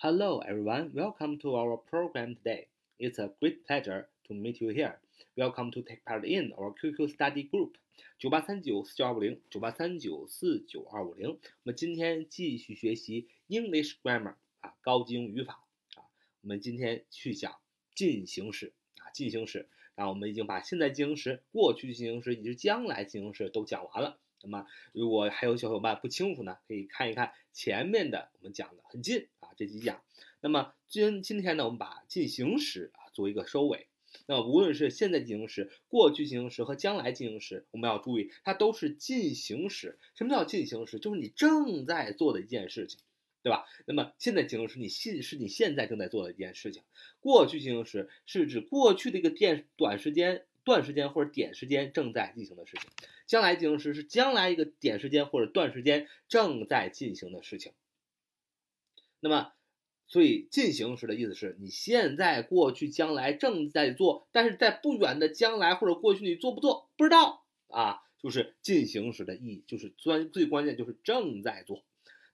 Hello, everyone. Welcome to our program today. It's a great pleasure to meet you here. Welcome to take part in our QQ study group. 九八三九四九二五零，九八三九四九二五零。我们今天继续学习 English grammar 啊，高级英语语法啊。我们今天去讲进行时啊，进行时。啊，我们已经把现在进行时、过去进行时以及将来进行时都讲完了。那么，如果还有小伙伴不清楚呢，可以看一看前面的我们讲的很近这几讲。那么今今天呢，我们把进行时啊做一个收尾。那么无论是现在进行时、过去进行时和将来进行时，我们要注意，它都是进行时。什么叫进行时？就是你正在做的一件事情。对吧？那么现在进行时，你现是你现在正在做的一件事情。过去进行时是指过去的一个电短时间、段时间或者点时间正在进行的事情。将来进行时是将来一个点时间或者段时间正在进行的事情。那么，所以进行时的意思是你现在、过去、将来正在做，但是在不远的将来或者过去你做不做不知道啊，就是进行时的意义，就是专最关键就是正在做。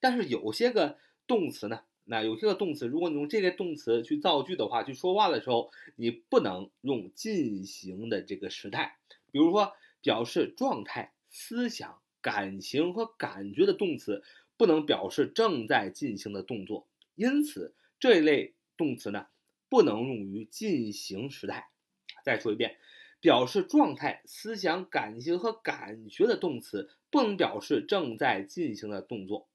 但是有些个动词呢，那有些个动词，如果你用这个动词去造句的话，去说话的时候，你不能用进行的这个时态。比如说，表示状态、思想、感情和感觉的动词，不能表示正在进行的动作。因此，这一类动词呢，不能用于进行时态。再说一遍，表示状态、思想、感情和感觉的动词，不能表示正在进行的动作。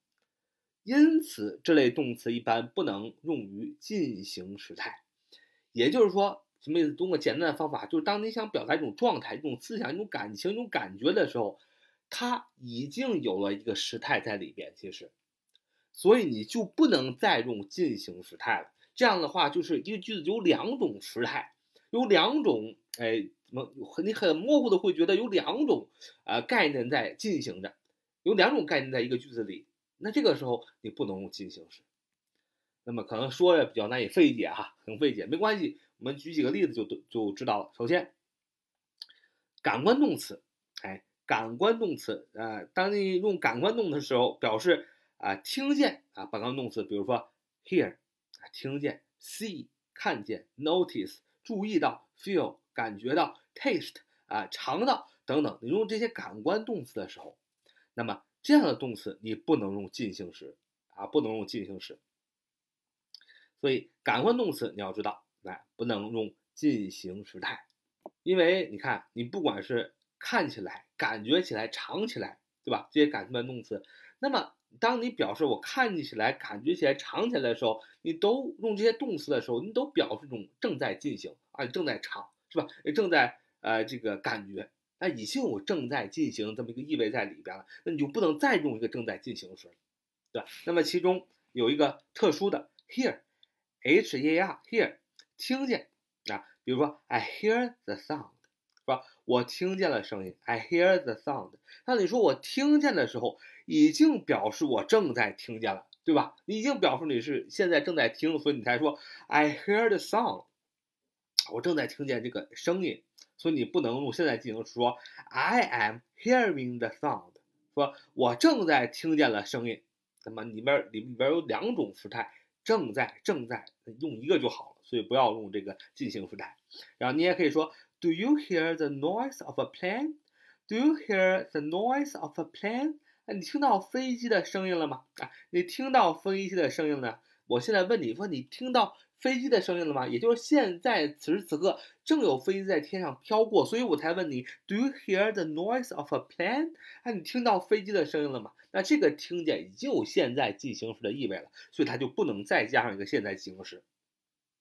因此，这类动词一般不能用于进行时态。也就是说，什么意思？通过简单的方法，就是当你想表达一种状态、一种思想、一种感情、一种感觉的时候，它已经有了一个时态在里边。其实，所以你就不能再用进行时态了。这样的话，就是一个句子有两种时态，有两种，哎，怎么你很模糊的会觉得有两种呃概念在进行着，有两种概念在一个句子里。那这个时候你不能用进行时，那么可能说的比较难以费解哈，很费解，没关系，我们举几个例子就都就知道了。首先，感官动词，哎，感官动词，呃，当你用感官动词的时候，表示啊听见啊，感官动词，比如说 hear 啊听见，see 看见，notice 注意到，feel 感觉到，taste 啊尝到等等，你用这些感官动词的时候，那么。这样的动词你不能用进行时啊，不能用进行时。所以感官动词你要知道，来，不能用进行时态，因为你看，你不管是看起来、感觉起来、尝起来，对吧？这些感官动词，那么当你表示我看起来、感觉起来、尝起来的时候，你都用这些动词的时候，你都表示一种正在进行啊，正在尝，是吧？正在呃这个感觉。那已经有正在进行这么一个意味在里边了，那你就不能再用一个正在进行时，对吧？那么其中有一个特殊的 hear，h e a r hear 听见啊，比如说 I hear the sound，是？我听见了声音，I hear the sound。那你说我听见的时候，已经表示我正在听见了，对吧？你已经表示你是现在正在听，所以你才说 I hear the sound，我正在听见这个声音。所以你不能用现在进行说，I am hearing the sound，说我正在听见了声音。那么里边里里边有两种时态，正在正在用一个就好了，所以不要用这个进行时态。然后你也可以说，Do you hear the noise of a plane？Do you hear the noise of a plane？啊，你听到飞机的声音了吗？啊，你听到飞机的声音呢？我现在问你说，你听到？飞机的声音了吗？也就是现在此时此刻正有飞机在天上飘过，所以我才问你，Do you hear the noise of a plane？哎，你听到飞机的声音了吗？那这个听见已经有现在进行时的意味了，所以它就不能再加上一个现在进行时，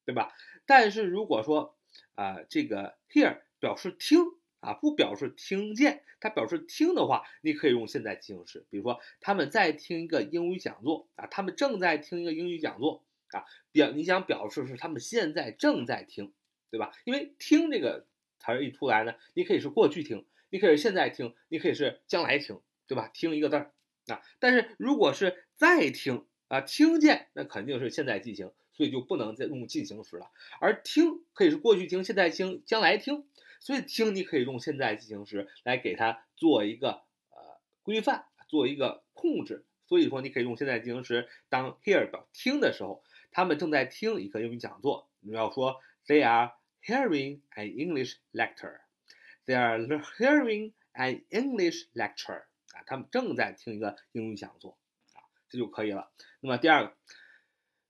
对吧？但是如果说啊，这个 hear 表示听啊，不表示听见，它表示听的话，你可以用现在进行时，比如说他们在听一个英语讲座啊，他们正在听一个英语讲座。啊，表你想表示是他们现在正在听，对吧？因为听这个词儿一出来呢，你可以是过去听，你可以是现在听，你可以是将来听，对吧？听一个字儿啊。但是如果是在听啊，听见那肯定是现在进行，所以就不能再用进行时了。而听可以是过去听、现在听、将来听，所以听你可以用现在进行时来给它做一个呃规范，做一个控制。所以说你可以用现在进行时当 hear 表听的时候。他们正在听一个英语讲座。你要说 They are hearing an English lecture. They are hearing an English lecture. 啊，他们正在听一个英语讲座啊，这就可以了。那么第二个，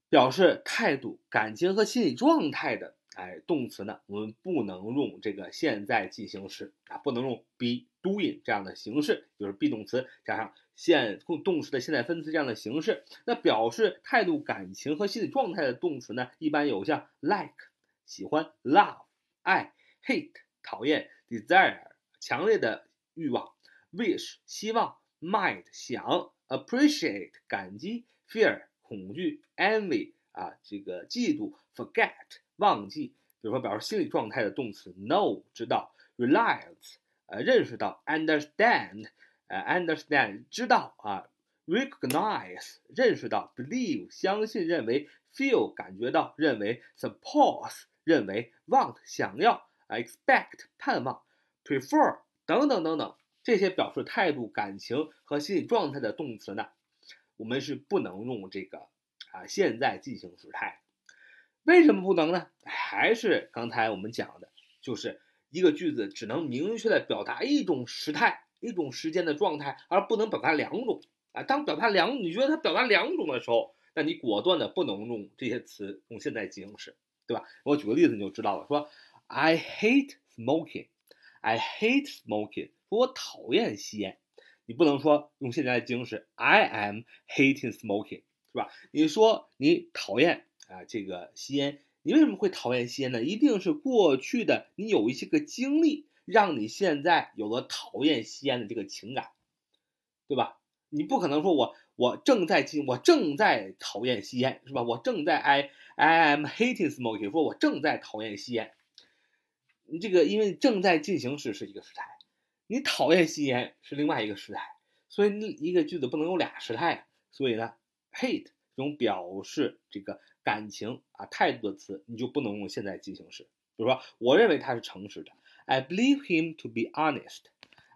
表示态度、感情和心理状态的。哎，动词呢，我们不能用这个现在进行时啊，不能用 be doing 这样的形式，就是 be 动词加上现动词的现在分词这样的形式。那表示态度、感情和心理状态的动词呢，一般有像 like 喜欢、love 爱、hate 讨厌、desire 强烈的欲望、wish 希望、might 想、appreciate 感激、fear 恐惧、envy 啊这个嫉妒、forget。忘记，比如说表示心理状态的动词，know 知道，realize 呃认识到，understand 呃 understand 知道啊，recognize 认识到，believe 相信认为，feel 感觉到认为，suppose 认为，want 想要，expect 盼望，prefer 等等等等这些表示态度、感情和心理状态的动词呢，我们是不能用这个啊现在进行时态。为什么不能呢？还是刚才我们讲的，就是一个句子只能明确的表达一种时态、一种时间的状态，而不能表达两种啊。当表达两，你觉得它表达两种的时候，那你果断的不能用这些词用现在进行时，对吧？我举个例子你就知道了。说 I hate smoking，I hate smoking，说我讨厌吸烟，你不能说用现在进行时 I am hating smoking，是吧？你说你讨厌。啊，这个吸烟，你为什么会讨厌吸烟呢？一定是过去的你有一些个经历，让你现在有了讨厌吸烟的这个情感，对吧？你不可能说我我正在进，我正在讨厌吸烟，是吧？我正在 I I am hating smoking，说我正在讨厌吸烟。你这个因为正在进行时是一个时态，你讨厌吸烟是另外一个时态，所以你一个句子不能有俩时态，所以呢，hate 这种表示这个。感情啊，态度的词你就不能用现在进行时。比如说，我认为他是诚实的，I believe him to be honest。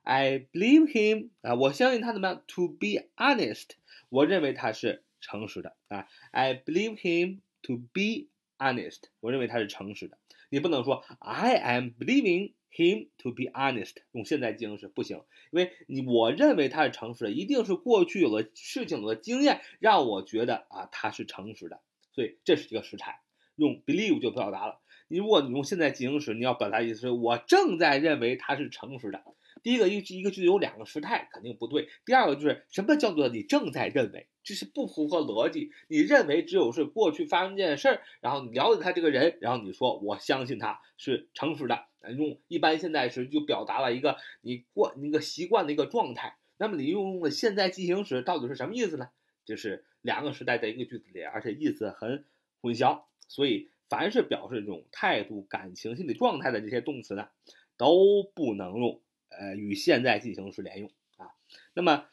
I believe him 啊，我相信他怎么样？To be honest，我认为他是诚实的啊。I believe him to be honest，我认为他是诚实的。你不能说 I am believing him to be honest，用现在进行时不行，因为你我认为他是诚实的，一定是过去有了事情的经验让我觉得啊他是诚实的。所以这是一个时态，用 believe 就表达了。你如果你用现在进行时，你要表达意思是我正在认为他是诚实的。第一个一一个句子有两个时态，肯定不对。第二个就是什么叫做你正在认为，这是不符合逻辑。你认为只有是过去发生这件事儿，然后你了解他这个人，然后你说我相信他是诚实的，用一般现在时就表达了一个你惯那个习惯的一个状态。那么你用的现在进行时到底是什么意思呢？就是两个时代在一个句子里，而且意思很混淆，所以凡是表示这种态度、感情、心理状态的这些动词呢，都不能用呃与现在进行时连用啊。那么，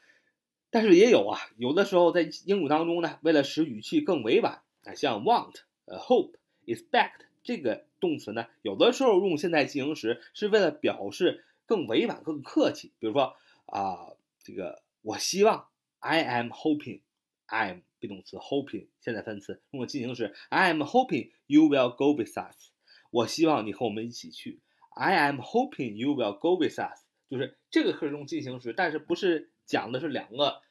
但是也有啊，有的时候在英语当中呢，为了使语气更委婉啊，像 want、呃 hope、expect 这个动词呢，有的时候用现在进行时是为了表示更委婉、更客气。比如说啊，这个我希望 I am hoping。I am be 动词，hoping 现在分词，用的进行时，I am hoping you will go with us。我希望你和我们一起去。I am hoping you will go with us。就是这个可以用进行时，但是不是讲的是两个，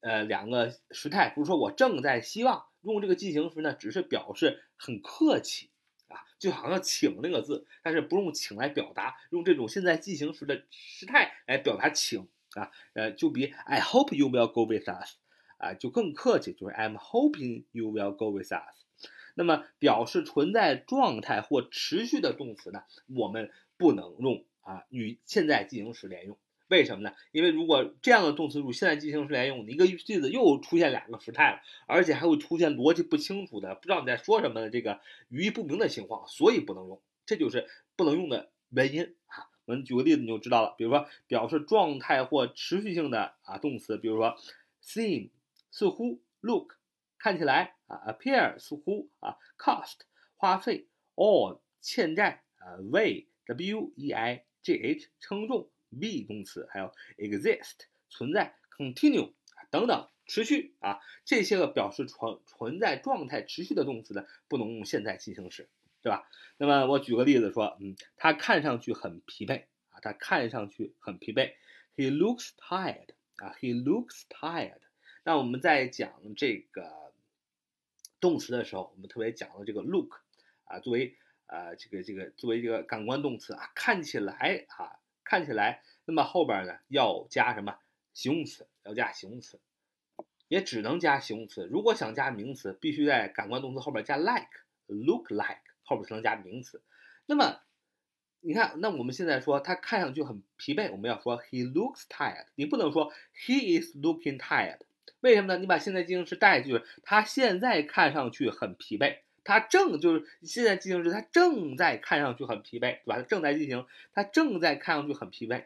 呃，两个时态。不是说我正在希望用这个进行时呢，只是表示很客气啊，就好像请那个字，但是不用请来表达，用这种现在进行时的时态来表达请啊，呃，就比 I hope you will go with us。啊，就更客气，就是 I'm hoping you will go with us。那么表示存在状态或持续的动词呢，我们不能用啊与现在进行时连用。为什么呢？因为如果这样的动词与现在进行时连用，你一个句子又出现两个时态了，而且还会出现逻辑不清楚的、不知道你在说什么的这个语义不明的情况，所以不能用。这就是不能用的原因啊。我们举个例子你就知道了。比如说表示状态或持续性的啊动词，比如说 seem。似乎，look，看起来啊，appear，似乎啊，cost，花费，owe，欠债啊，weigh，w e i g h，称重，be 动词，还有 exist，存在，continue 等等持续啊，这些个表示存存在状态持续的动词呢，不能用现在进行时，对吧？那么我举个例子说，嗯，他看上去很疲惫啊，他看上去很疲惫，He looks tired 啊，He looks tired。那我们在讲这个动词的时候，我们特别讲了这个 look 啊，作为呃这个这个作为这个感官动词啊，看起来啊，看起来，那么后边呢要加什么形容词？要加形容词。也只能加形容词。如果想加名词，必须在感官动词后边加 like，look like 后边才能加名词。那么，你看，那我们现在说他看上去很疲惫，我们要说 he looks tired。你不能说 he is looking tired。为什么呢？你把现在进行时带进去，他现在看上去很疲惫。他正就是现在进行时，他正在看上去很疲惫，对吧？他正在进行，他正在看上去很疲惫，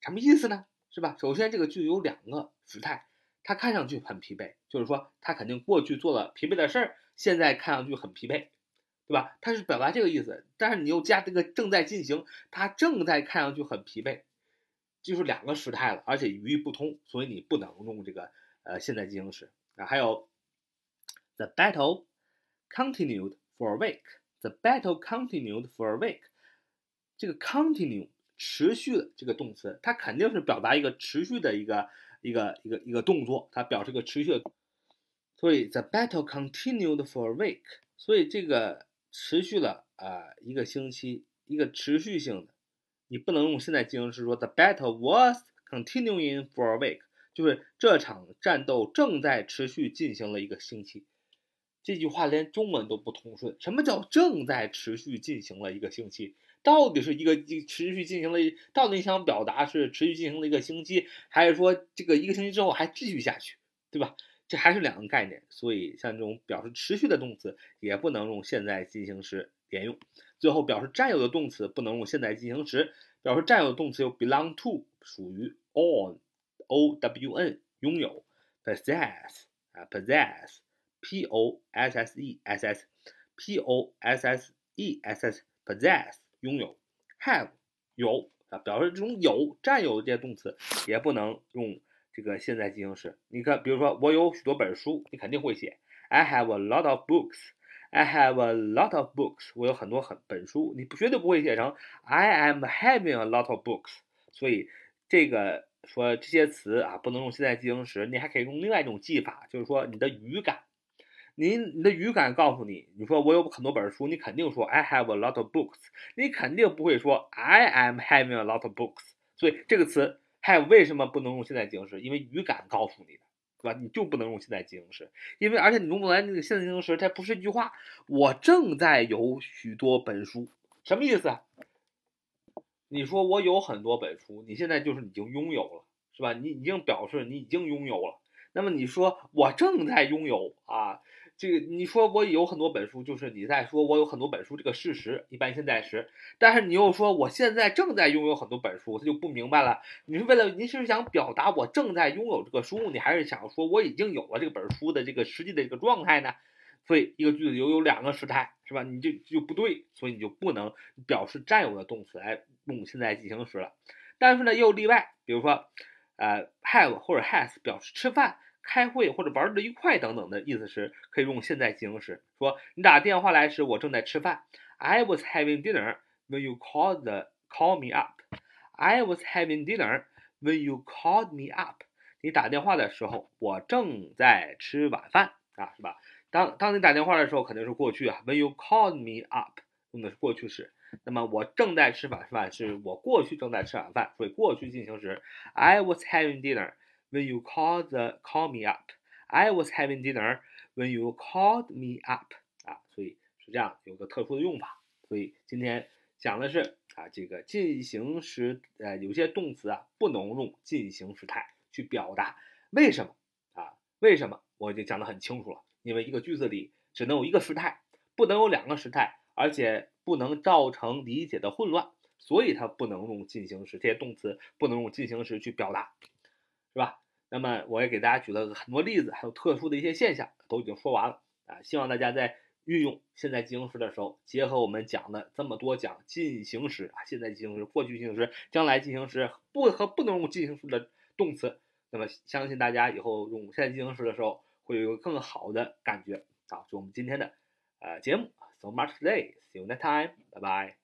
什么意思呢？是吧？首先，这个句子有两个时态。他看上去很疲惫，就是说他肯定过去做了疲惫的事儿，现在看上去很疲惫，对吧？他是表达这个意思，但是你又加这个正在进行，他正在看上去很疲惫，就是两个时态了，而且语义不通，所以你不能用这个呃现在进行时啊。还有，the battle continued for a week，the battle continued for a week，这个 continue 持续的这个动词，它肯定是表达一个持续的一个。一个一个一个动作，它表示个持续的，所以 the battle continued for a week，所以这个持续了啊一个星期，一个持续性的，你不能用现在进行时说 the battle was continuing for a week，就是这场战斗正在持续进行了一个星期，这句话连中文都不通顺，什么叫正在持续进行了一个星期？到底是一个持续进行了，到底想表达是持续进行了一个星期，还是说这个一个星期之后还继续下去，对吧？这还是两个概念。所以像这种表示持续的动词也不能用现在进行时连用。最后表示占有的动词不能用现在进行时，表示占有的动词有 belong to 属于 own，o w n 拥有，possess 啊 possess possess，p o s s e s s，p o s s e s s。拥有，have 有啊，表示这种有占有的这些动词也不能用这个现在进行时。你看，比如说我有许多本书，你肯定会写 I have a lot of books. I have a lot of books. 我有很多很本书，你绝对不会写成 I am having a lot of books. 所以这个说这些词啊，不能用现在进行时，你还可以用另外一种记法，就是说你的语感。你你的语感告诉你，你说我有很多本书，你肯定说 I have a lot of books，你肯定不会说 I am having a lot of books。所以这个词 have 为什么不能用现在进行时？因为语感告诉你的，对吧？你就不能用现在进行时，因为而且你用不来那个现在进行时，它不是一句话。我正在有许多本书，什么意思？你说我有很多本书，你现在就是已经拥有了，是吧？你已经表示你已经拥有了。那么你说我正在拥有啊？这个你说我有很多本书，就是你在说我有很多本书这个事实，一般现在时。但是你又说我现在正在拥有很多本书，他就不明白了。你是为了你是想表达我正在拥有这个书，你还是想说我已经有了这本书的这个实际的这个状态呢？所以一个句子有有两个时态，是吧？你就就不对，所以你就不能表示占有的动词来用现在进行时了。但是呢，也有例外，比如说，呃，have 或者 has 表示吃饭。开会或者玩的愉快等等的意思是可以用现在进行时。说你打电话来时，我正在吃饭。I was having dinner when you called the call me up. I was having dinner when you called me up. 你打电话的时候，我正在吃晚饭啊，是吧？当当你打电话的时候，肯定是过去啊。When you called me up，用的是过去式。那么我正在吃晚饭，是我过去正在吃晚饭，所以过去进行时。I was having dinner. When you call the call me up, I was having dinner. When you called me up，啊，所以是这样，有个特殊的用法。所以今天讲的是啊，这个进行时，呃，有些动词啊不能用进行时态去表达。为什么啊？为什么？我已经讲得很清楚了。因为一个句子里只能有一个时态，不能有两个时态，而且不能造成理解的混乱，所以它不能用进行时。这些动词不能用进行时去表达。是吧？那么我也给大家举了很多例子，还有特殊的一些现象，都已经说完了啊。希望大家在运用现在进行时的时候，结合我们讲的这么多讲进行时啊，现在进行时、过去进行时、将来进行时，不和不能用进行时的动词，那么相信大家以后用现在进行时的时候会有更好的感觉。啊。就我们今天的呃节目，So much today，see you next time，拜拜。